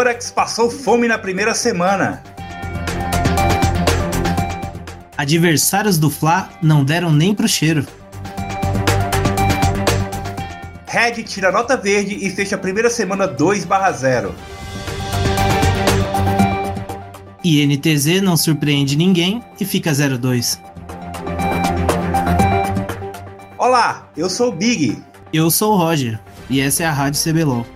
Vorax passou fome na primeira semana. Adversários do Fla não deram nem pro cheiro. Red tira nota verde e fecha a primeira semana 2/0. E NTZ não surpreende ninguém e fica 0-2. Olá, eu sou o Big. Eu sou o Roger e essa é a Rádio CBLOL.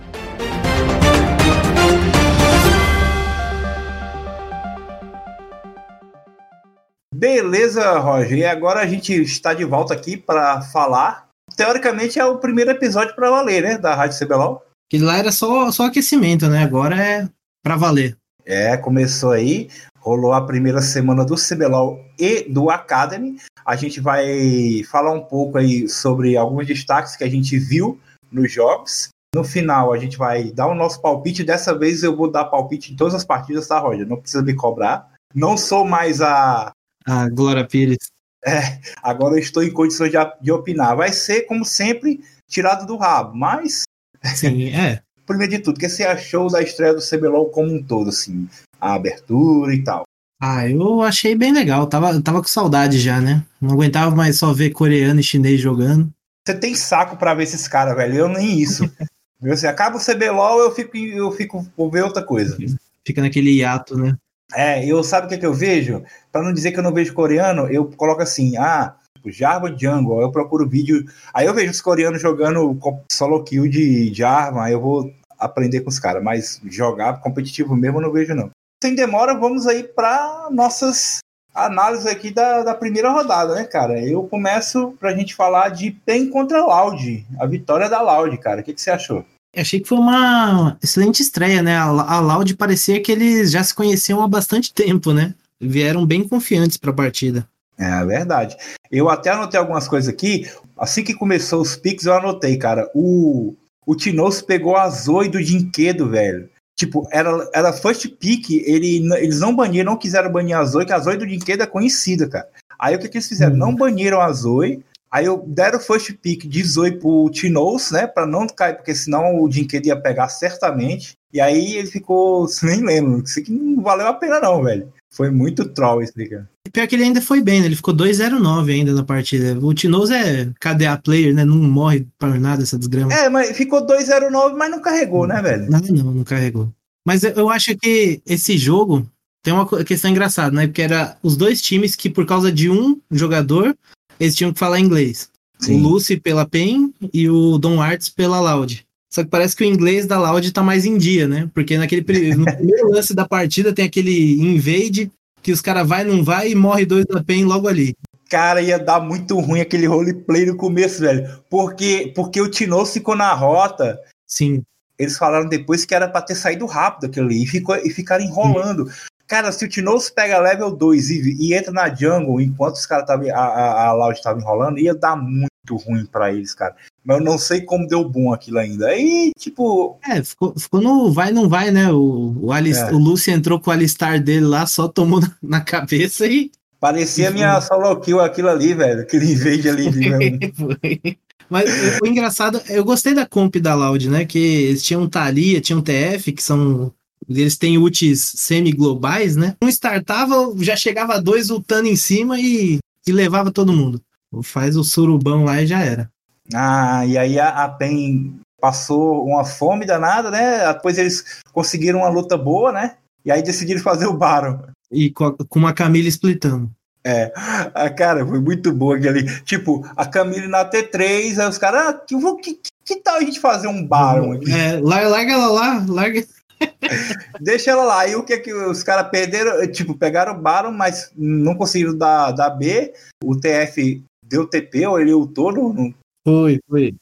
Beleza, Roger. E agora a gente está de volta aqui para falar. Teoricamente é o primeiro episódio para valer, né? Da Rádio CBLOL. Que lá era só, só aquecimento, né? Agora é para valer. É, começou aí. Rolou a primeira semana do CBLOL e do Academy. A gente vai falar um pouco aí sobre alguns destaques que a gente viu nos jogos. No final, a gente vai dar o nosso palpite. Dessa vez eu vou dar palpite em todas as partidas, tá, Roger? Não precisa me cobrar. Não sou mais a a Glória Pires. É, agora eu estou em condições de, de opinar. Vai ser, como sempre, tirado do rabo, mas. Sim, é. Primeiro de tudo, o que você achou da estreia do CBLOL como um todo, assim? A abertura e tal. Ah, eu achei bem legal. Tava, tava com saudade já, né? Não aguentava mais só ver coreano e chinês jogando. Você tem saco para ver esses caras, velho. Eu nem isso. Você acaba o CBLOL, eu fico, eu fico vou ver outra coisa. Fica naquele hiato, né? É, eu sabe o que, que eu vejo? Para não dizer que eu não vejo coreano, eu coloco assim, ah, tipo, Jarvan Jungle, eu procuro vídeo, aí eu vejo os coreanos jogando solo kill de Jarvan, aí eu vou aprender com os caras, mas jogar competitivo mesmo eu não vejo não. Sem demora, vamos aí para nossas análises aqui da, da primeira rodada, né, cara? Eu começo pra gente falar de PEN contra Loud, a vitória da Loud, cara. O que, que você achou? Achei que foi uma excelente estreia, né? A Loud parecia que eles já se conheciam há bastante tempo, né? Vieram bem confiantes para a partida. É verdade. Eu até anotei algumas coisas aqui. Assim que começou os picks, eu anotei, cara. O, o Tinoz pegou a Zoe do Dinquedo, velho. Tipo, era, era first pick, ele, eles não baniram, não quiseram banir a Zoe, que a Zoe do Dinquedo é conhecida, cara. Aí o que, que eles fizeram? Hum. Não baniram a Zoe, Aí eu deram o first pick de Zoe pro Tinoz, né? Pra não cair, porque senão o Dinquedo ia pegar certamente. E aí ele ficou, nem lembro, isso aqui não valeu a pena não, velho. Foi muito troll esse cara. Pior que ele ainda foi bem, né? Ele ficou 2-0-9 ainda na partida. O Tinoz é KDA player, né? Não morre para nada essa desgrama. É, mas ficou 2-0-9, mas não carregou, né, velho? Não, não, não carregou. Mas eu acho que esse jogo tem uma questão engraçada, né? Porque era os dois times que, por causa de um jogador, eles tinham que falar inglês. Sim. O Lucy pela PEN e o Don Arts pela Loud. Só que parece que o inglês da Loud tá mais em dia, né? Porque naquele no primeiro lance da partida tem aquele invade que os caras vai, não vai e morre dois da PEN logo ali. Cara, ia dar muito ruim aquele roleplay no começo, velho. Porque, porque o Tino ficou na rota. Sim. Eles falaram depois que era para ter saído rápido aquilo ali e, ficou, e ficaram enrolando. Cara, se o Tinoz pega level 2 e, e, entra na jungle enquanto os caras estavam. A, a, a Loud estava enrolando, ia dar muito ruim para eles, cara. Mas eu não sei como deu bom aquilo ainda. Aí, tipo. É, ficou, ficou no vai, não vai, né? O, o, Alist, é. o Lucy entrou com o Alistar dele lá, só tomou na, na cabeça e. Parecia e minha solo kill aquilo ali, velho. Aquele invade ali. De Mas o engraçado, eu gostei da comp da Loud, né? Que eles tinham Thalia, tinham TF, que são eles têm ultis semi-globais, né? Um startava, já chegava dois ultando em cima e, e levava todo mundo. Faz o surubão lá e já era. Ah, e aí a, a PEN passou uma fome danada, né? Depois eles conseguiram uma luta boa, né? E aí decidiram fazer o Baron. E com, a, com uma Camila splitando. É, a, cara, foi muito boa aquele. Tipo, a Camila na T3, aí os caras, ah, que, que, que, tal a gente fazer um Baron aqui? É, larga ela lá, larga. Deixa ela lá. E o que é que os caras perderam? Tipo, pegaram o Baron, mas não conseguiram dar, dar B. O TF deu TP, ou ele ultou no. Foi, foi.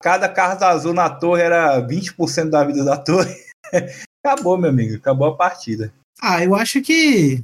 Cada carta azul na torre era 20% da vida da torre. acabou, meu amigo. Acabou a partida. Ah, eu acho que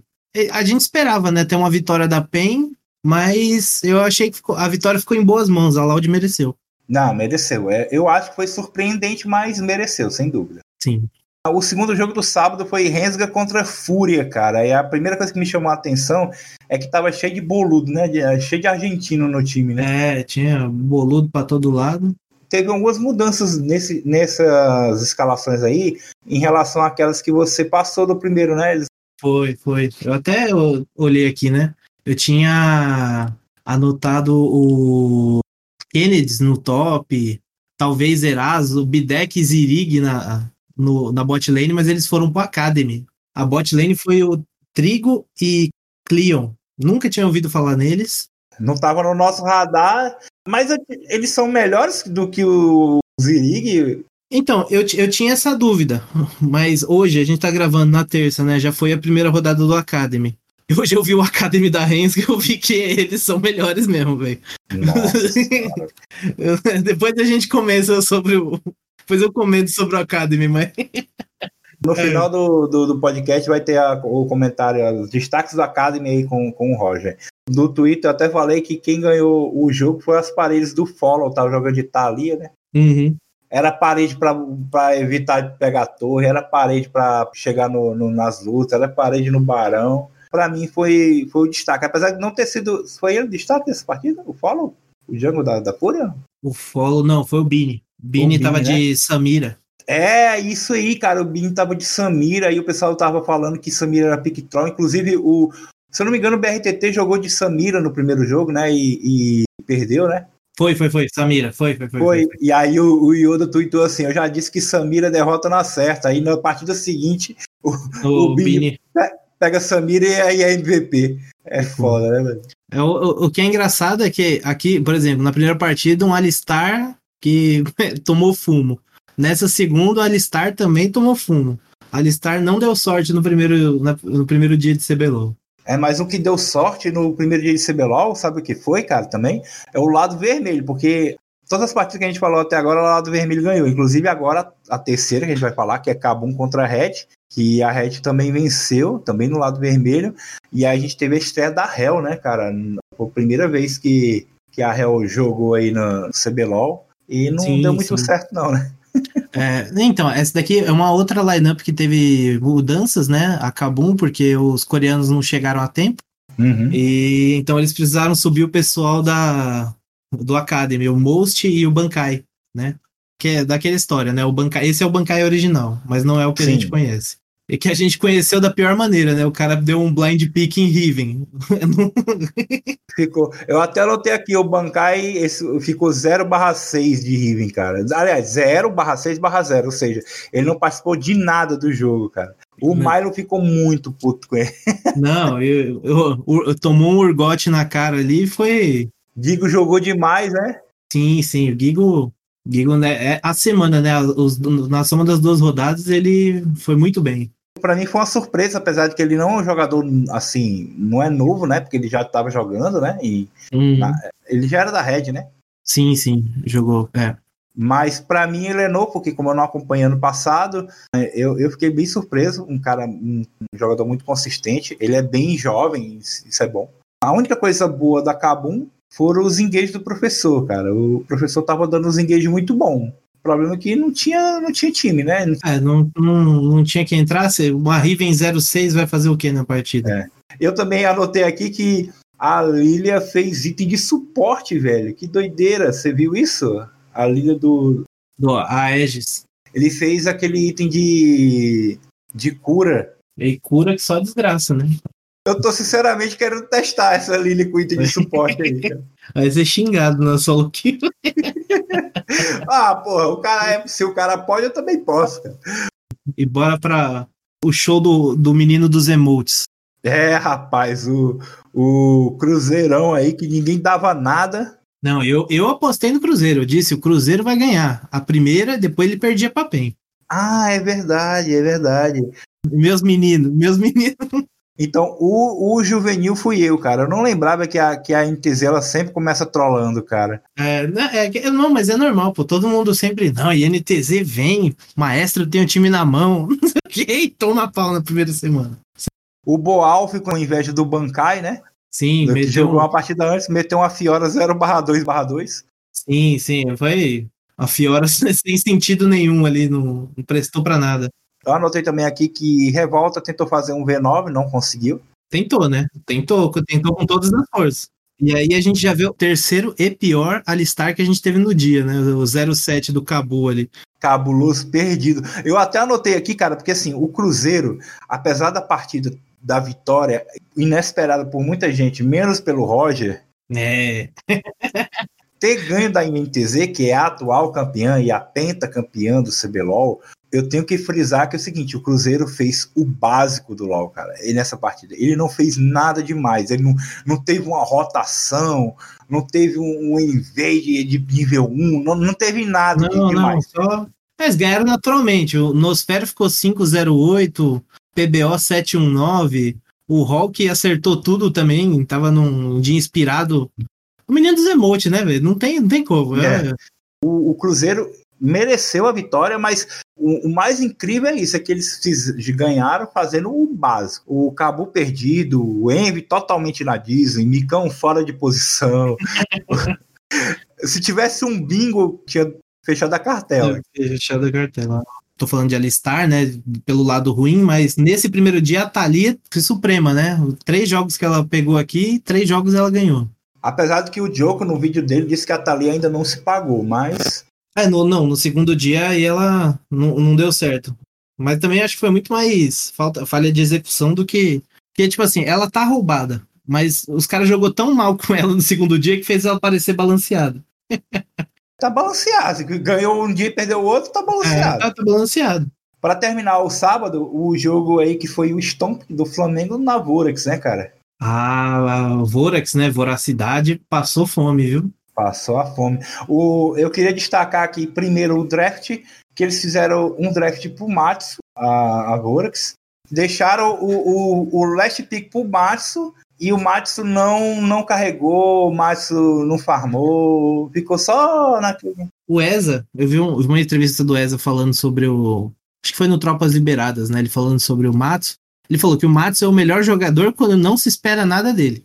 a gente esperava, né, ter uma vitória da PEN, mas eu achei que ficou, a vitória ficou em boas mãos. A Loud mereceu. Não, mereceu. É, eu acho que foi surpreendente, mas mereceu, sem dúvida. Sim. O segundo jogo do sábado foi Rensga contra Fúria, cara. E a primeira coisa que me chamou a atenção é que tava cheio de boludo, né? Cheio de argentino no time, né? É, tinha boludo para todo lado. teve algumas mudanças nesse, nessas escalações aí em relação àquelas que você passou do primeiro, né? Eles... Foi, foi. Eu até olhei aqui, né? Eu tinha anotado o Kennedy no top, talvez Eraso, Bidek e Zirig na, no, na bot lane, mas eles foram pro Academy. A bot lane foi o Trigo e Cleon. Nunca tinha ouvido falar neles. Não tava no nosso radar, mas eles são melhores do que o Zirig. Então, eu, eu tinha essa dúvida, mas hoje a gente tá gravando na terça, né? Já foi a primeira rodada do Academy. E hoje eu vi o Academy da Rens e eu vi que eles são melhores mesmo, velho. Depois a gente começa sobre o. Depois eu comento sobre o Academy, mas. No final é. do, do, do, podcast vai ter a, o comentário, os destaques do Academy aí com, com o Roger. No Twitter eu até falei que quem ganhou o jogo foi as paredes do Follow, tava jogando de Thalia, né? Uhum. Era parede para evitar de pegar a torre, era parede para chegar no, no, nas lutas, era parede no Barão. Para mim foi, foi o destaque, apesar de não ter sido. Foi ele o destaque dessa partida? O Follow? O Django da, da Fúria? O Follow, não, foi o Bini. Bini o tava Bini, de né? Samira. É, isso aí, cara. O Bin tava de Samira e o pessoal tava falando que Samira era pick troll. Inclusive, o, se eu não me engano, o BRTT jogou de Samira no primeiro jogo, né? E, e perdeu, né? Foi, foi, foi. Samira, foi, foi, foi. Foi. foi, E aí o, o Yoda tweetou assim: Eu já disse que Samira derrota na certa. Aí na partida seguinte, o, o, o Bini pega Samira e aí é MVP. É foda, né, velho? É, o, o que é engraçado é que aqui, por exemplo, na primeira partida, um Alistar que tomou fumo. Nessa segunda, o Alistar também tomou fumo. Alistar não deu sorte no primeiro, no primeiro dia de CBLOL. É, mas o que deu sorte no primeiro dia de CBLOL, sabe o que foi, cara, também? É o lado vermelho, porque todas as partidas que a gente falou até agora, o lado vermelho ganhou. Inclusive agora a terceira que a gente vai falar, que é Kabum contra a Red, que a Red também venceu, também no lado vermelho. E a gente teve a estreia da Hell, né, cara? Foi a primeira vez que, que a Hell jogou aí no CBLOL. E não sim, deu muito sim. certo, não, né? É, então, essa daqui é uma outra lineup que teve mudanças, né? A Kabum, porque os coreanos não chegaram a tempo. Uhum. E então eles precisaram subir o pessoal da do Academy, o Most e o Bankai, né? Que é daquela história, né? O Bankai, esse é o Bankai original, mas não é o que Sim. a gente conhece. E que a gente conheceu da pior maneira, né? O cara deu um blind pick em Riven. ficou. Eu até anotei aqui, o Bankai esse, ficou 0 6 de Riven, cara. Aliás, 0 6 0, ou seja, ele não participou de nada do jogo, cara. O não. Milo ficou muito puto com ele. Não, eu, eu, eu, tomou um urgote na cara ali e foi. Gigo jogou demais, né? Sim, sim. O Gigo Gigo, né, é a semana, né? Os, na soma das duas rodadas, ele foi muito bem para mim foi uma surpresa, apesar de que ele não é um jogador assim, não é novo, né? Porque ele já estava jogando, né? E uhum. na, ele já era da Red, né? Sim, sim, jogou, é. Mas para mim ele é novo, porque como eu não acompanhei ano passado, é, eu, eu fiquei bem surpreso. Um cara, um, jogador muito consistente. Ele é bem jovem, isso é bom. A única coisa boa da Kabum foram os engages do professor, cara. O professor tava dando uns engages muito bom. Problema é que não tinha, não tinha time, né? É, não, não, não tinha que entrar. Uma Riven 06 vai fazer o que na partida? É. Eu também anotei aqui que a Lilia fez item de suporte, velho. Que doideira. Você viu isso? A Lilia do. Do Aegis. Ele fez aquele item de. de cura. E cura que só desgraça, né? Eu tô sinceramente querendo testar essa Lily com item de suporte aí. Vai ser xingado na solo kill. ah, porra, o cara é, se o cara pode, eu também posso, cara. E bora pra o show do, do menino dos emotes. É, rapaz, o, o Cruzeirão aí que ninguém dava nada. Não, eu, eu apostei no Cruzeiro. Eu disse, o Cruzeiro vai ganhar. A primeira, depois ele perdia pra PEN. Ah, é verdade, é verdade. Meus meninos, meus meninos. Então, o, o juvenil fui eu, cara. Eu não lembrava que a, que a NTZ ela sempre começa trolando, cara. É, né, é, não, mas é normal, pô. Todo mundo sempre. Não, e NTZ vem, maestro tem o time na mão. Que, toma pau na primeira semana. O Boal ficou com inveja do Bankai, né? Sim, do meteu... jogou uma partida antes, meteu uma Fiora 0/2/2. Sim, sim, foi a Fiora sem sentido nenhum ali, não, não prestou para nada. Eu anotei também aqui que Revolta tentou fazer um V9, não conseguiu. Tentou, né? Tentou, tentou com todas as forças. E aí a gente já vê o terceiro e pior alistar que a gente teve no dia, né? O 07 do Cabu ali. Cabuloso, perdido. Eu até anotei aqui, cara, porque assim, o Cruzeiro, apesar da partida da vitória inesperada por muita gente, menos pelo Roger, É. ter ganho da INTZ, que é a atual campeã e a pentacampeã do CBLOL, eu tenho que frisar que é o seguinte, o Cruzeiro fez o básico do LoL, cara, ele nessa partida. Ele não fez nada demais, ele não, não teve uma rotação, não teve um, um invade de nível 1, não, não teve nada Não, não, demais. só. Mas ganharam naturalmente. O Nosfero ficou 508, PBO 719. O Hulk acertou tudo também. Tava num dia inspirado. O menino dos emotes, né, velho? Não tem, não tem como. É. É. O, o Cruzeiro mereceu a vitória, mas o, o mais incrível é isso, é que eles fiz- ganharam fazendo o básico. O Cabu perdido, o Envy totalmente na Disney, Micão fora de posição. Se tivesse um bingo, tinha fechado a cartela. Fechado a cartela. Tô falando de alistar, né? Pelo lado ruim, mas nesse primeiro dia a Thalia foi suprema, né? Três jogos que ela pegou aqui, três jogos ela ganhou. Apesar de que o Diogo, no vídeo dele, disse que a Thalia ainda não se pagou, mas É, no, não, no segundo dia aí ela não, não deu certo. Mas também acho que foi muito mais falta, falha de execução do que. Porque, tipo assim, ela tá roubada. Mas os caras jogou tão mal com ela no segundo dia que fez ela parecer balanceada. tá balanceado. Ganhou um dia e perdeu o outro, tá É, balanceado. tá, tá balanceado. Para terminar o sábado, o jogo aí que foi o Stomp do Flamengo na Vorax, né, cara? Ah, a Vorax, né? Voracidade passou fome, viu? Passou a fome. O, eu queria destacar aqui primeiro o draft, que eles fizeram um draft pro Matsu, a, a Vorax. Deixaram o, o, o last pick pro Matsu e o Matsu não, não carregou, o Matsu não farmou, ficou só naquele. O Eza, eu vi um- uma entrevista do Eza falando sobre o. Acho que foi no Tropas Liberadas, né? Ele falando sobre o Matsu. Ele falou que o Matsu é o melhor jogador quando não se espera nada dele.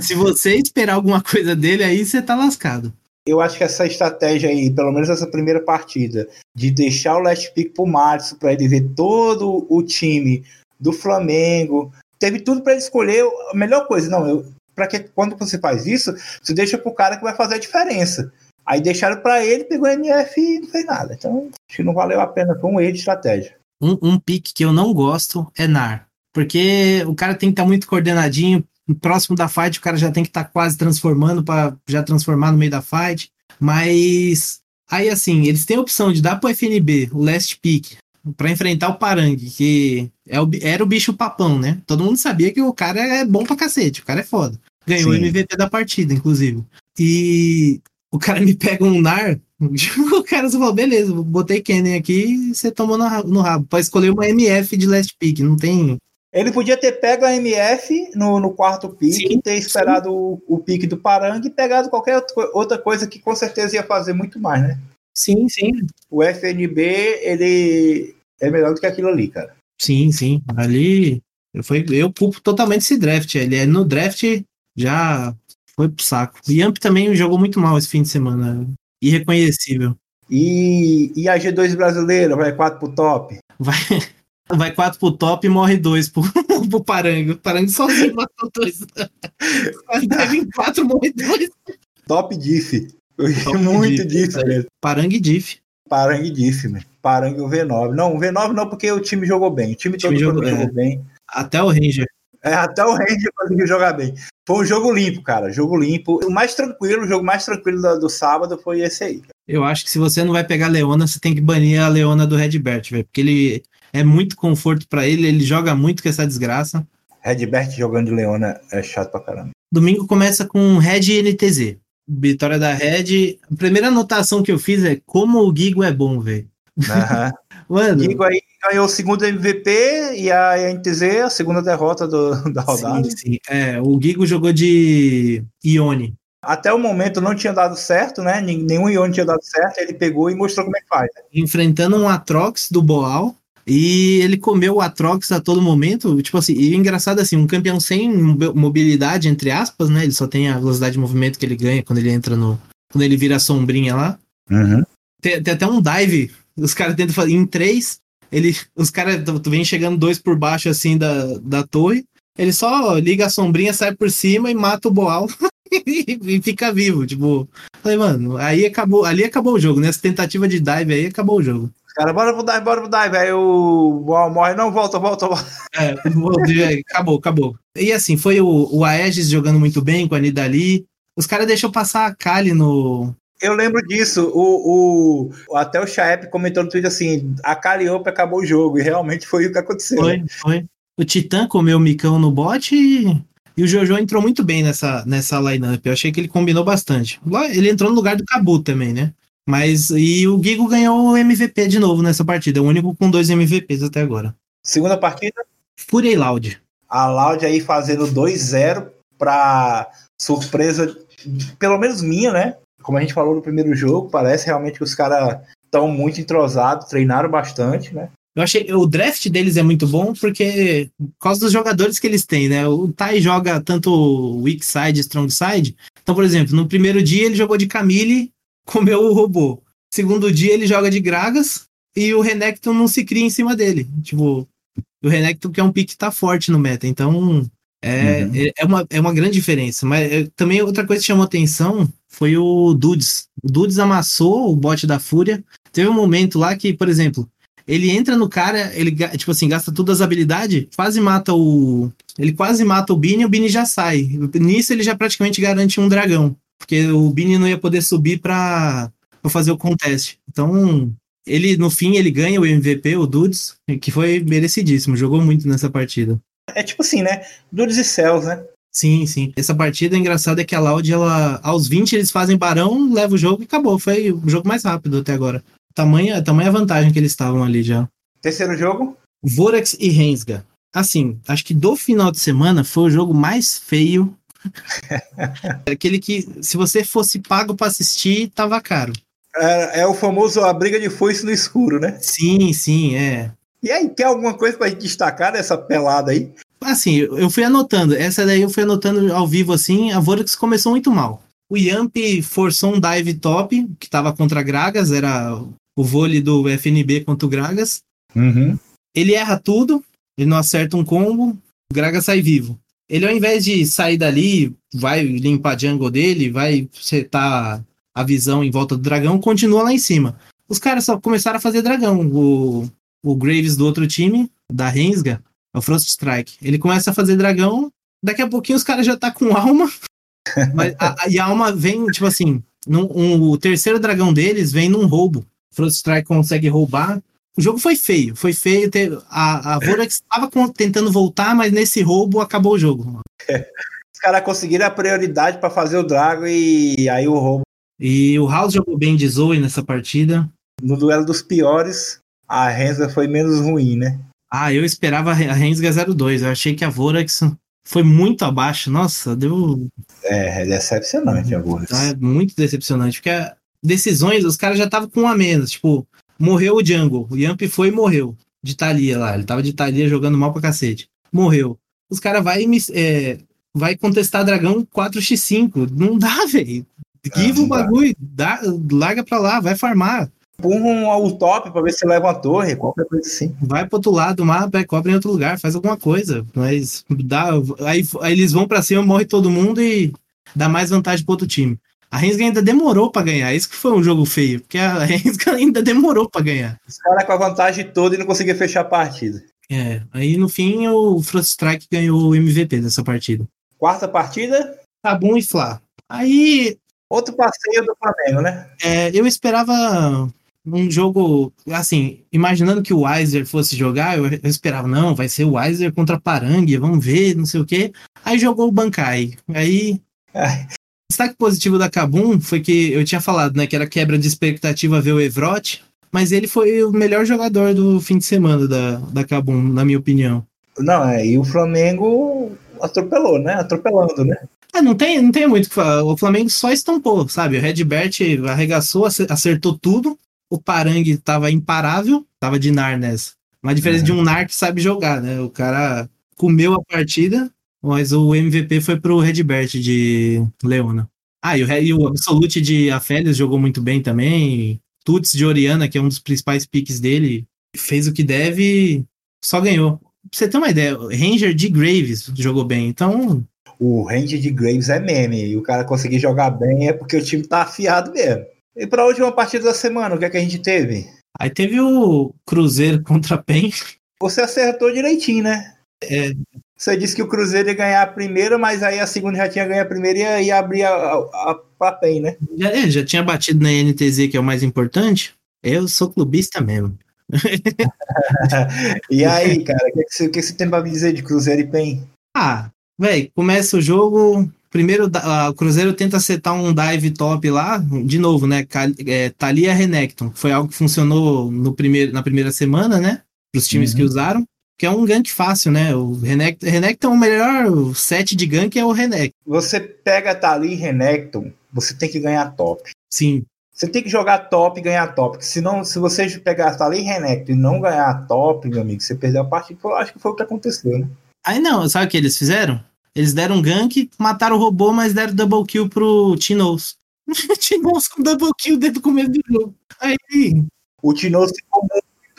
Se você esperar alguma coisa dele, aí você tá lascado. Eu acho que essa estratégia aí, pelo menos essa primeira partida, de deixar o last pick pro Matsu para ele ver todo o time do Flamengo, teve tudo para ele escolher a melhor coisa. Não, eu, para que quando você faz isso, você deixa pro cara que vai fazer a diferença. Aí deixaram para ele, pegou o MF e não fez nada. Então, acho que não valeu a pena, foi um erro de estratégia. Um, um pique que eu não gosto é NAR. Porque o cara tem que estar muito coordenadinho. Próximo da fight, o cara já tem que estar quase transformando para já transformar no meio da fight. Mas aí assim, eles têm a opção de dar pro FNB o last pick para enfrentar o Parang, que é o, era o bicho papão, né? Todo mundo sabia que o cara é bom pra cacete, o cara é foda. Ganhou o Sim. MVP da partida, inclusive. E o cara me pega um NAR, o cara só falou, beleza, botei Kennen aqui e você tomou no, no rabo. Pra escolher uma MF de last pick, não tem... Ele podia ter pego a MF no, no quarto pick, Sim, ter esperado o, o pique do Parang e pegado qualquer outra- coisa que com certeza ia fazer muito mais, né? Sim, sim. o FNB, ele é melhor do que aquilo ali, cara. Sim, sim. Ali eu, foi, eu culpo totalmente esse draft. Ele é no draft já foi pro saco. O Yamp também jogou muito mal esse fim de semana. Irreconhecível. E, e a G2 brasileira, vai 4 pro top. Vai, vai quatro pro top e morre dois pro, pro Parango. O Parango sozinho matou dois. Deve em quatro, morre dois. Top diff. Top Muito diff, mesmo. Parangue e Diff. Parang diff, mano. Parang o V9. Não, o V9 não, porque o time jogou bem. O time, O time todo jogou- jogou, é. bem. Até o Ranger. É, até o Ranger conseguiu jogar bem. Foi um jogo limpo, cara. Jogo limpo. O mais tranquilo, o jogo mais tranquilo do, do sábado foi esse aí. Eu acho que se você não vai pegar a Leona, você tem que banir a Leona do Redbert, velho. Porque ele é muito conforto pra ele, ele joga muito com essa desgraça. Redbert jogando de Leona é chato pra caramba. Domingo começa com Red e NTZ. Vitória da Red. A primeira anotação que eu fiz é como o Gigo é bom, velho. Aham. Mano, Gigo aí ganhou o segundo MVP e a NTZ a segunda derrota do- da rodada. sim, sim. É, o Gigo jogou de Ione. Até o momento não tinha dado certo, né? Nen- Nenhum Ione tinha dado certo. Ele pegou e mostrou como é que faz. né? enfrentando um Atrox do Boal. E ele comeu o Atrox a todo momento. Tipo assim, e o engraçado assim, um campeão sem mo- mobilidade, entre aspas, né? Ele só tem a velocidade de movimento que ele ganha quando ele entra no. Quando ele vira a sombrinha lá. Tem, tem até um dive. Os caras tentam fazer em três. Ele, os caras vem chegando dois por baixo assim da, da torre. Ele só liga a sombrinha, sai por cima e mata o Boal. e fica vivo. Tipo, falei, mano, aí acabou, ali acabou o jogo, nessa né? tentativa de dive aí acabou o jogo. Cara, bora pro dive, bora pro dive. Aí o morre, não, volta, volta, volta. É, acabou, acabou. E assim, foi o, o Aegis jogando muito bem com a Nidali. Os caras deixam passar a Kali no. Eu lembro disso. O, o, até o Chaep comentou no Twitter assim: a Calliope acabou o jogo. E realmente foi o que aconteceu. Foi, né? foi. O Titã comeu o micão no bot e, e o Jojo entrou muito bem nessa, nessa lineup. Eu achei que ele combinou bastante. Ele entrou no lugar do Cabu também, né? Mas e o Gigo ganhou o MVP de novo nessa partida. É o único com dois MVPs até agora. Segunda partida? Fúria e Loud. A Loud aí fazendo 2-0 para surpresa, pelo menos minha, né? Como a gente falou no primeiro jogo, parece realmente que os caras estão muito entrosados, treinaram bastante, né? Eu achei o draft deles é muito bom porque por causa dos jogadores que eles têm, né? O Tai joga tanto weak side, strong side. Então, por exemplo, no primeiro dia ele jogou de Camille, comeu o robô. Segundo dia ele joga de Gragas e o Renekton não se cria em cima dele. Tipo, o Renekton que é um pick que tá forte no meta. Então, é, uhum. é, é, uma, é uma grande diferença. Mas é, também outra coisa que chamou atenção foi o Dudes. O Dudes amassou o bot da Fúria. Teve um momento lá que, por exemplo, ele entra no cara, ele, tipo assim, gasta todas as habilidades, quase mata o. Ele quase mata o Bini e o Bini já sai. Nisso ele já praticamente garante um dragão. Porque o Bini não ia poder subir pra, pra fazer o contest. Então, ele, no fim, ele ganha o MVP, o Dudes, que foi merecidíssimo, jogou muito nessa partida. É tipo assim, né? Dudes e Céus, né? Sim, sim. Essa partida engraçada é que a Loud, ela, aos 20 eles fazem barão, leva o jogo e acabou. Foi o jogo mais rápido até agora. Tamanha, tamanha vantagem que eles estavam ali já. Terceiro jogo? Vorax e Rensga. Assim, acho que do final de semana foi o jogo mais feio. Aquele que, se você fosse pago para assistir, tava caro. É, é, o famoso a briga de foice no escuro, né? Sim, sim, é. E aí, quer alguma coisa pra gente destacar dessa pelada aí? Assim, eu fui anotando. Essa daí eu fui anotando ao vivo assim. A Vorax começou muito mal. O Yamp forçou um dive top, que tava contra Gragas, era o vôlei do FNB contra o Gragas. Uhum. Ele erra tudo, ele não acerta um combo, o Gragas sai vivo. Ele, ao invés de sair dali, vai limpar a jungle dele, vai setar a visão em volta do dragão, continua lá em cima. Os caras só começaram a fazer dragão. O, o Graves do outro time, da Rensga, é o Frost Strike. Ele começa a fazer dragão, daqui a pouquinho os caras já tá com alma. mas a, a, e a alma vem, tipo assim, num, um, o terceiro dragão deles vem num roubo. Frost Strike consegue roubar. O jogo foi feio, foi feio. Ter, a, a Vorax estava tentando voltar, mas nesse roubo acabou o jogo. Os caras conseguiram a prioridade para fazer o Drago e aí o roubo. E o House jogou bem de Zoe nessa partida. No duelo dos piores, a Rensga foi menos ruim, né? Ah, eu esperava a Rensga 02. Eu achei que a Vorax foi muito abaixo. Nossa, deu. É, é decepcionante a Vorax. É muito decepcionante, porque decisões, os caras já estavam com um a menos. Tipo, morreu o Jungle. O Yamp foi e morreu. De Thalia lá. Ele tava de Thalia jogando mal pra cacete. Morreu. Os caras vai, é, vai contestar dragão 4x5. Não dá, velho. Give ah, o bagulho. Dá, larga pra lá, vai farmar. Empurra ao top pra ver se leva uma torre, qualquer coisa assim. Vai pro outro lado do mapa, cobre em outro lugar, faz alguma coisa. Mas dá. Aí, aí eles vão pra cima, morre todo mundo e dá mais vantagem pro outro time. A Rensga ainda demorou para ganhar. Isso que foi um jogo feio, porque a Rensga ainda demorou para ganhar. Os caras com a vantagem toda e não conseguia fechar a partida. É, aí no fim o Frost Strike ganhou o MVP dessa partida. Quarta partida? Tabum e Flá. Aí. Outro passeio do Flamengo, né? É, eu esperava um jogo, assim, imaginando que o Weiser fosse jogar, eu, eu esperava, não, vai ser o Weiser contra Parangue, vamos ver, não sei o quê. Aí jogou o Bankai. Aí destaque positivo da Kabum foi que eu tinha falado, né, que era quebra de expectativa ver o Evrote, mas ele foi o melhor jogador do fim de semana da, da Kabum, na minha opinião. Não, é, e o Flamengo atropelou, né? Atropelando, né? Ah, não tem, não tem muito o que falar. O Flamengo só estampou, sabe? O Redbert arregaçou, acertou tudo. O Parangue tava imparável, tava de Nar nessa. Uma diferença é. de um Nar que sabe jogar, né? O cara comeu a partida mas o MVP foi pro Redbert de Leona. Ah, e o, e o Absolute de Afélios jogou muito bem também. Tuts de Oriana, que é um dos principais piques dele, fez o que deve só ganhou. Pra você ter uma ideia, Ranger de Graves jogou bem. Então. o range de Graves é meme. E o cara conseguir jogar bem é porque o time tá afiado mesmo. E pra última partida da semana, o que é que a gente teve? Aí teve o Cruzeiro contra a PEN. Você acertou direitinho, né? É, Você disse que o Cruzeiro ia ganhar a primeira, mas aí a segunda já tinha ganho a primeira e ia, ia abrir a, a, a PEN, né? já, é, já tinha batido na NTZ, que é o mais importante. Eu sou clubista mesmo. E aí, cara, o que, que, que você tem pra me dizer de Cruzeiro e PEN? Ah, velho, começa o jogo. Primeiro, ah, o Cruzeiro tenta acertar um dive top lá, de novo, né? É, Thalia Renekton. Foi algo que funcionou no primeiro, na primeira semana, né? Para os times Uhum. que usaram. Que é um gank fácil, né? O Renekton, Renekton, o melhor set de gank é o Renekton. Você pega Tali e Renekton, você tem que ganhar top. Sim. Você tem que jogar top e ganhar top. Senão, se você pegar Tali e Renekton e não ganhar top, meu amigo, você perdeu a partida. Eu acho que foi o que aconteceu, né? Aí não, sabe o que eles fizeram? Eles deram um gank, mataram o robô, mas deram double kill pro Tinoz. Tinoz com double kill desde o começo do jogo. Aí, O Tinoz ficou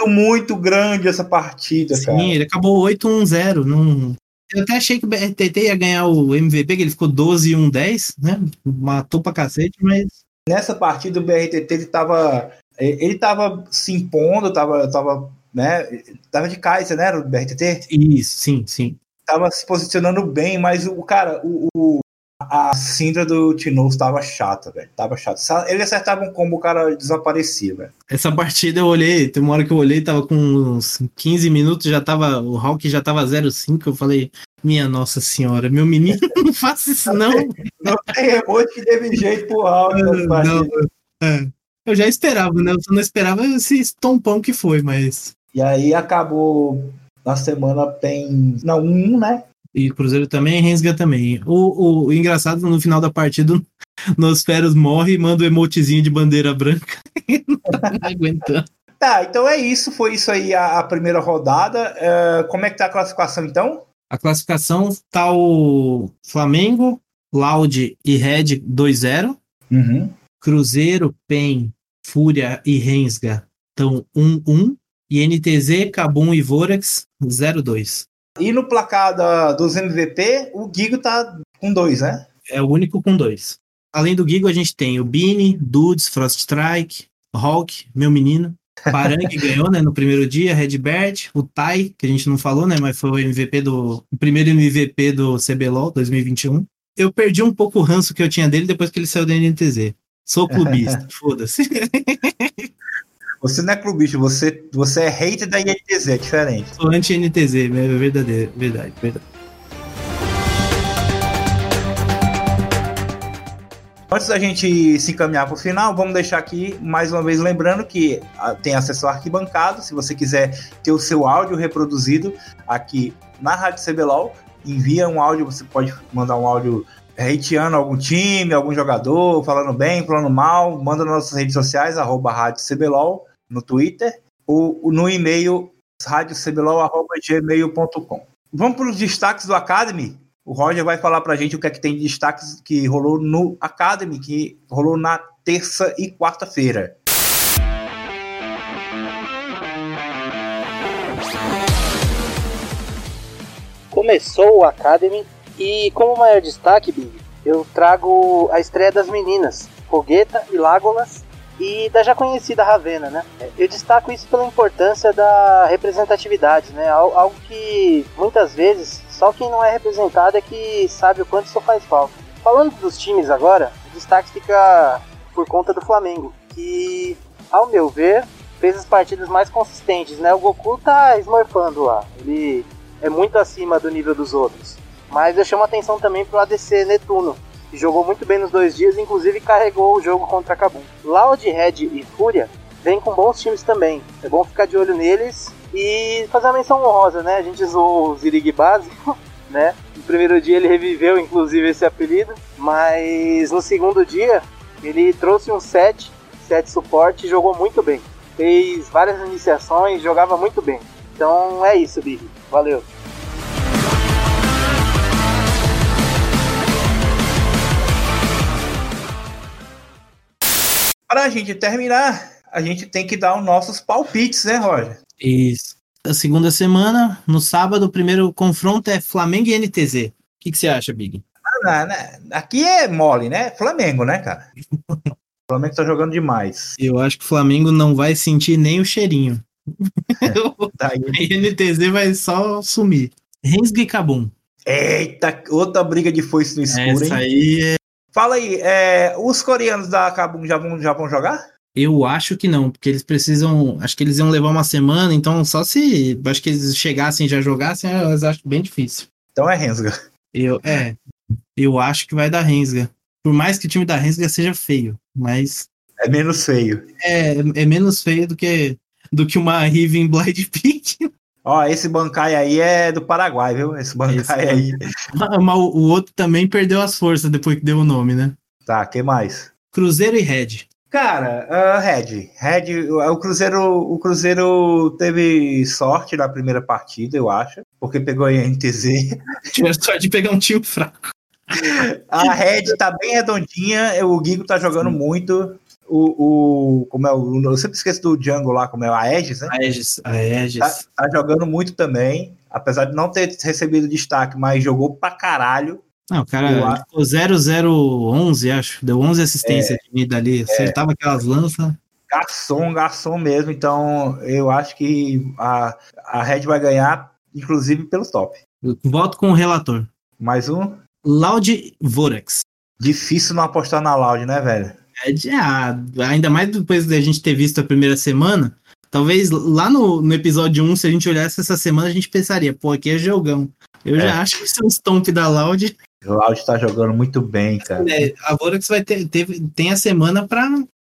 muito, grande essa partida, sim, cara. ele acabou 8-1-0. Não... Eu até achei que o BRTT ia ganhar o MVP, que ele ficou 12-1-10, né? Matou pra cacete, mas Nessa partida o BRTT ele tava, ele tava se impondo, tava, tava, né, tava de Kaiser, né, o BRTT? isso, sim, sim. Tava se posicionando bem, mas o cara, o, o- a Sindra do Tinoz tava chata, velho, tava chata. Se Ele acertava um combo, o cara desaparecia, velho. Essa partida eu olhei, tem uma hora que eu olhei, tava com uns 15 minutos, já tava, o Hawk já tava 0-5, eu falei, minha nossa senhora, meu menino, não faça isso não. Não tem emote que teve jeito pro partida. Não, é. Eu já esperava, né? Eu só não esperava esse estompão que foi, mas. E aí acabou na semana tem. Não, um, né? E Cruzeiro também, Rensga também. O, o, o engraçado, no final da partida, Nosferos morre e manda o emotezinho de bandeira branca. não tá aguentando. Tá, então é isso. Foi isso aí a, a primeira rodada. É, como é que tá a classificação então? A classificação tá o Flamengo, Loud e Red 2-0. Uhum. Cruzeiro, PEN, Fúria e Rensga estão 1-1. E NTZ, Cabum e Vorax 0-2. E no placar da- dos MVP, o Gigo tá com dois, né? é o único com dois. Além do Gigo, a gente tem o Bini, Dudes, Frost Strike, Hulk, meu menino. Paran, que ganhou, né, no primeiro dia, Redbert, o Tai, que a gente não falou, né, mas foi o MVP do, o primeiro MVP do CBLOL 2021. Eu perdi um pouco o ranço que eu tinha dele depois que ele saiu da NTZ. Sou clubista, foda-se. Você não é clubista, você, você é hater da INTZ, é diferente. Sou anti-NTZ, é verdadeiro, verdade, verdade. Antes da gente se encaminhar para o final, vamos deixar aqui mais uma vez lembrando que ah, tem acesso ao arquibancado. Se você quiser ter o seu áudio reproduzido aqui na Rádio CBLOL, envia um áudio. Você pode mandar um áudio hateando algum time, algum jogador, falando bem, falando mal. Manda nas nossas redes sociais, arroba Rádio CBLOL, no Twitter, ou no e-mail radiocblol.gmail.com. Vamos para os destaques do Academy. O Roger vai falar pra gente o que é que tem de destaques que rolou no Academy, que rolou na terça e quarta-feira. Começou o Academy e como maior destaque, Big, eu trago a estreia das meninas, Fogueta e Lágolas e da já conhecida Ravena, né? Eu destaco isso pela importância da representatividade, né? Al- Algo que muitas vezes só quem não é representado é que sabe o quanto isso faz falta. Falando dos times agora, o destaque fica por conta do Flamengo, que, ao meu ver, fez as partidas mais consistentes, né? O Goku tá esmorfando lá. Ele é muito acima do nível dos outros. Mas eu chamo atenção também pro ADC Netuno, jogou muito bem nos dois dias, inclusive carregou o jogo contra Kabum. Loud, Red e Fúria vêm com bons times também. É bom ficar de olho neles e fazer uma menção honrosa, né? A gente zoou o Zirig básico, né? No primeiro dia ele reviveu, inclusive, esse apelido, mas no segundo dia ele trouxe um set, set suporte e jogou muito bem. Fez várias iniciações, jogava muito bem. Então é isso, Big. Valeu. Para a gente terminar, a gente tem que dar os nossos palpites, né, Roger? Isso. A segunda semana, no sábado, o primeiro confronto é Flamengo e NTZ. que, que você acha, Big? Ah, né? Aqui é mole, né? Flamengo, né, cara? o Flamengo tá jogando demais. Eu acho que o Flamengo não vai sentir nem o cheirinho. Daí- A NTZ vai só sumir. Rensga e Cabum. Eita, outra briga de foice no escuro, Essa hein? aí é... Fala aí, é, os coreanos da Kabum já vão, já vão jogar? Eu acho que não, porque eles precisam. Acho que eles iam levar uma semana, então só se. Acho que eles chegassem e já jogassem, eu acho bem difícil. Então é Rensga. Eu, é. Eu acho que vai dar Rensga. Por mais que o time da Rensga seja feio, mas É menos feio. é, é menos feio do que, do que uma Riven Blind Peak. Ó, esse Bankai aí é do Paraguai, viu? Esse Bankai Esse aí. Mas o outro também perdeu as forças depois que deu o nome, né? Tá, que mais? Cruzeiro e Red. Cara, ah, Red. Red, o Cruzeiro, o Cruzeiro teve sorte na primeira partida, eu acho, porque pegou a NTZ. Tiveram sorte de pegar um time fraco. A Red tá bem redondinha, o Gigo tá jogando muito. O, o, como é o, eu sempre esqueço do Django lá, como é o Aegis, né? A Aegis. A Aegis. Tá, tá jogando muito também, apesar de não ter recebido destaque, mas jogou pra caralho. Não, o cara ficou 0-0-11, acho. Deu 11 assistências de vida ali. Acertava aquelas lanças. Garçom, garçom mesmo. Então eu acho que a, a Red vai ganhar, inclusive pelo top. Eu Voto com o relator. Mais um. Loud Vorax. Difícil não apostar na Loud, né, velho? É ah, ainda mais depois da gente ter visto a primeira semana. Talvez lá no, no episódio 1, se a gente olhasse essa semana, a gente pensaria, pô, aqui é jogão. Eu É. já acho que isso é um stomp da Loud. Loud tá jogando muito bem, cara. É, a Vorax vai ter, teve- tem a semana pra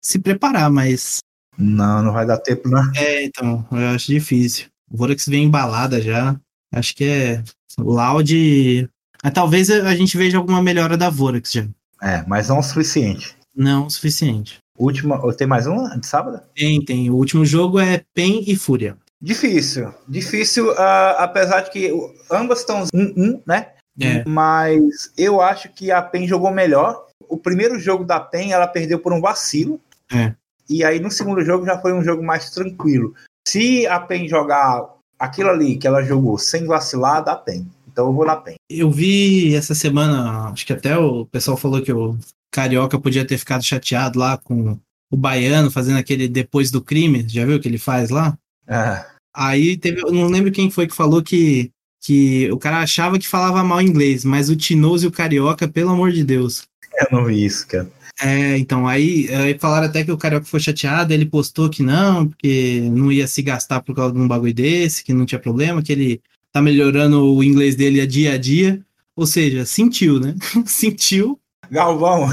se preparar, mas. Não, não vai dar tempo, não. É, então, eu acho difícil. O Vorax vem embalada já. Acho que é. Loud. Ah, talvez a gente veja alguma melhora da Vorax já. É, mas não o suficiente. Não o suficiente. Última. Tem mais uma de sábado? Tem, tem. O último jogo é PEN e Fúria. Difícil. Difícil, ah, apesar de que ambas estão 1-1, né? É. Mas eu acho que a PEN jogou melhor. O primeiro jogo da PEN ela perdeu por um vacilo. É. E aí no segundo jogo já foi um jogo mais tranquilo. Se a PEN jogar aquilo ali que ela jogou sem vacilar, dá PEN. Então eu vou na PEN. Eu vi essa semana, acho que até o pessoal falou que o Carioca podia ter ficado chateado lá com o Baiano fazendo aquele depois do crime. Já viu o que ele faz lá? Ah, Aí teve, eu não lembro quem foi que falou que, que o cara achava que falava mal inglês, mas o Tinoso e o Carioca, pelo amor de Deus. eu não vi isso, cara. É, então, aí, aí falaram até que o Carioca foi chateado, ele postou que não, porque não ia se gastar por causa de um bagulho desse, que não tinha problema, que ele tá melhorando o inglês dele a dia a dia. Ou seja, sentiu, né? sentiu. Galvão.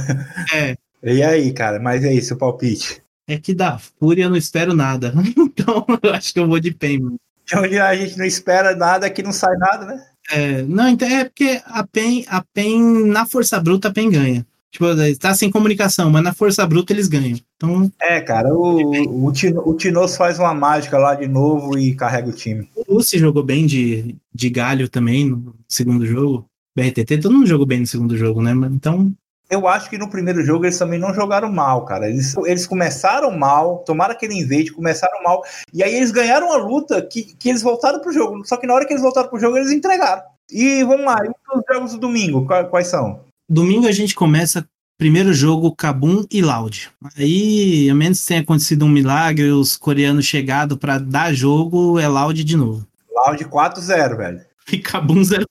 É. E aí, cara? Mas é isso, o palpite. É que da Fúria eu não espero nada. então, eu acho que eu vou de PEN. De onde a gente não espera nada, que não sai nada, né? É, não, então é porque a PEN, a PEN, na força bruta, a PEN ganha. Tipo, tá sem comunicação, mas na força bruta eles ganham. Então, É, cara, o, o, Tino, o Tinosso faz uma mágica lá de novo e carrega o time. o Lucy jogou bem de, de galho também no segundo jogo. BRTT, todo mundo jogou bem no segundo jogo, né? Então, Eu acho que no primeiro jogo eles também não jogaram mal, cara. Eles, eles começaram mal, tomaram aquele invade, começaram mal, e aí eles ganharam uma luta que, que eles voltaram pro jogo. Só que na hora que eles voltaram pro jogo, eles entregaram. E vamos lá, e os jogos do domingo, qua- quais são? domingo a gente começa primeiro jogo Kabum e Loud. Aí, a menos que tenha acontecido um milagre, os coreanos chegado pra dar jogo, é Loud de novo. Loud 4-0, velho. E Kabum 0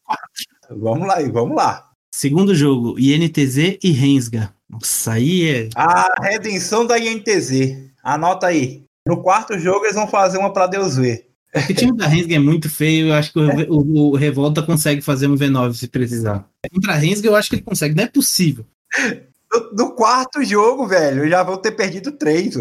Vamos lá, e vamos lá. Segundo jogo, INTZ e Rensga. Nossa, aí é. A redenção da INTZ. Anota aí. No quarto jogo eles vão fazer uma pra Deus ver. é que o time da Rensga é muito feio. Eu acho que o, o- o Revolta consegue fazer um V9 se precisar. Contra a Rensga, eu acho que ele consegue. Não é possível. No, no quarto jogo, velho, já vão ter perdido três.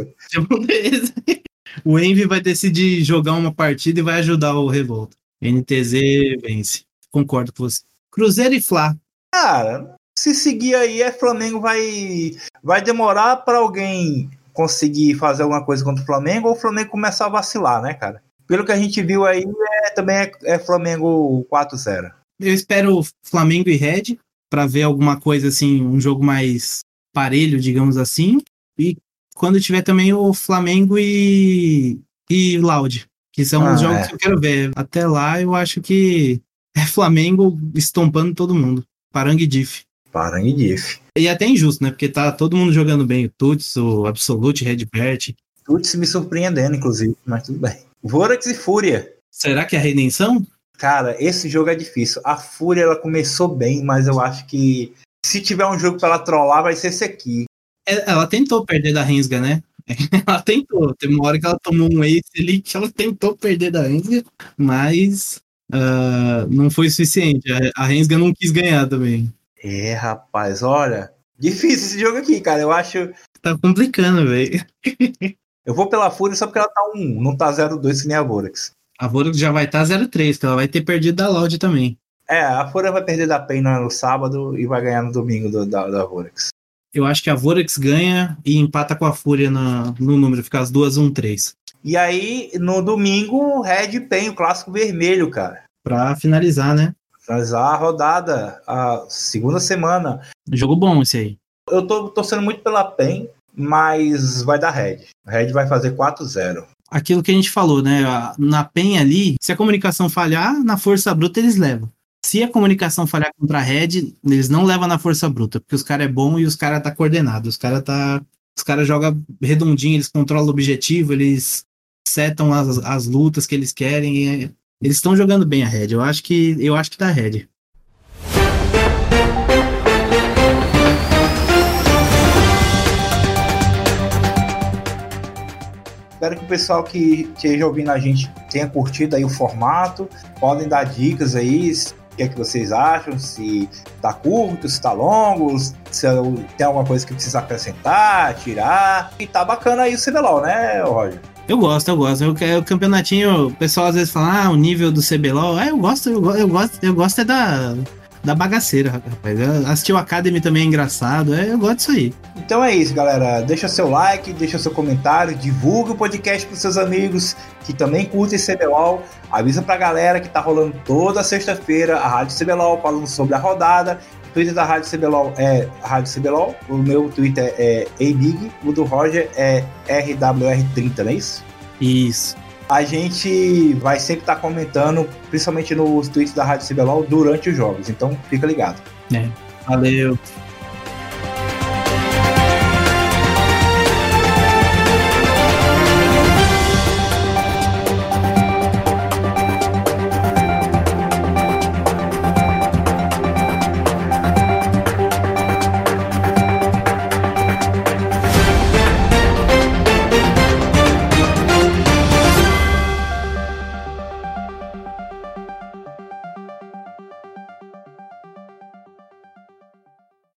o Envy vai decidir jogar uma partida e vai ajudar o Revolta. NTZ vence. Concordo com você. Cruzeiro e Fla. Cara, se seguir aí, é Flamengo vai vai demorar pra alguém conseguir fazer alguma coisa contra o Flamengo ou o Flamengo começar a vacilar, né, cara? Pelo que a gente viu aí, é, também é, é Flamengo 4-0. Eu espero Flamengo e Red para ver alguma coisa assim, um jogo mais parelho, digamos assim. E quando tiver também o Flamengo e, e Loud, que são Ah, os jogos é. que eu quero ver. Até lá eu acho que é Flamengo estompando todo mundo. Parang e Diff. Parang e Diff. Até injusto, né? Porque tá todo mundo jogando bem. O Tuts, o Absolute, Redbert. Tuts me surpreendendo, inclusive, mas tudo bem. Vorax e Fúria. Será que é a redenção? Cara, esse jogo é difícil. A Fúria, ela começou bem, mas eu acho que se tiver um jogo pra ela trollar, vai ser esse aqui. É, ela tentou perder da Rensga, né? Ela tentou. Tem uma hora que ela tomou um ace ali que ela tentou perder da Rensga, mas uh, não foi suficiente. A, a Rensga não quis ganhar também. É, rapaz, olha. Difícil esse jogo aqui, cara. Eu acho. Tá complicando, velho. eu vou pela Fúria só porque ela tá 1, não tá 0-2 que nem a Vorax. A Vorax já vai estar tá 0-3, que ela vai ter perdido da Loud também. É, a Fúria vai perder da Pena no sábado e vai ganhar no domingo do, da, da Vorax. Eu acho que a Vorax ganha e empata com a Fúria na, no número, fica as duas 1-3. E aí, no domingo, Red Pen, o clássico vermelho, cara. Pra finalizar, né? Finalizar a rodada, a segunda semana. Jogo bom esse aí. Eu tô torcendo muito pela PEN, mas vai dar Red. Red vai fazer 4-0. Aquilo que a gente falou, né? Na PEN ali, se a comunicação falhar, na força bruta eles levam. Se a comunicação falhar contra a Red, eles não levam na força bruta, porque os caras é bom e os caras tá coordenado. Os caras tá. Os caras jogam redondinho, eles controlam o objetivo, eles setam as, as lutas que eles querem. Eles estão jogando bem a Red. Eu acho que eu acho que tá Red. Espero que o pessoal que esteja ouvindo a gente tenha curtido aí o formato. Podem dar dicas aí, que é que vocês acham, se tá curto, se tá longo, se tem alguma coisa que precisa acrescentar, tirar. E tá bacana aí o CBLOL, né, Roger? Eu gosto, eu gosto. Eu, o campeonatinho, o pessoal às vezes fala, ah, o nível do CBLOL. É, eu gosto, eu, eu gosto, eu gosto é da, da bagaceira, rapaz. Assistir o Academy também é engraçado, é, eu gosto disso aí. Então é isso, galera. Deixa seu like, deixa seu comentário, divulga o podcast pros seus amigos que também curtem CBLOL. Avisa pra galera que tá rolando toda sexta-feira a Rádio CBLOL falando sobre a rodada. O Twitter da Rádio CBLOL é Rádio CBLOL. O meu Twitter é Abig. O do Roger é RWR30, não é isso? Isso a gente vai sempre estar tá comentando, principalmente nos tweets da Rádio CBLOL, durante os jogos. Então, fica ligado. É. Valeu.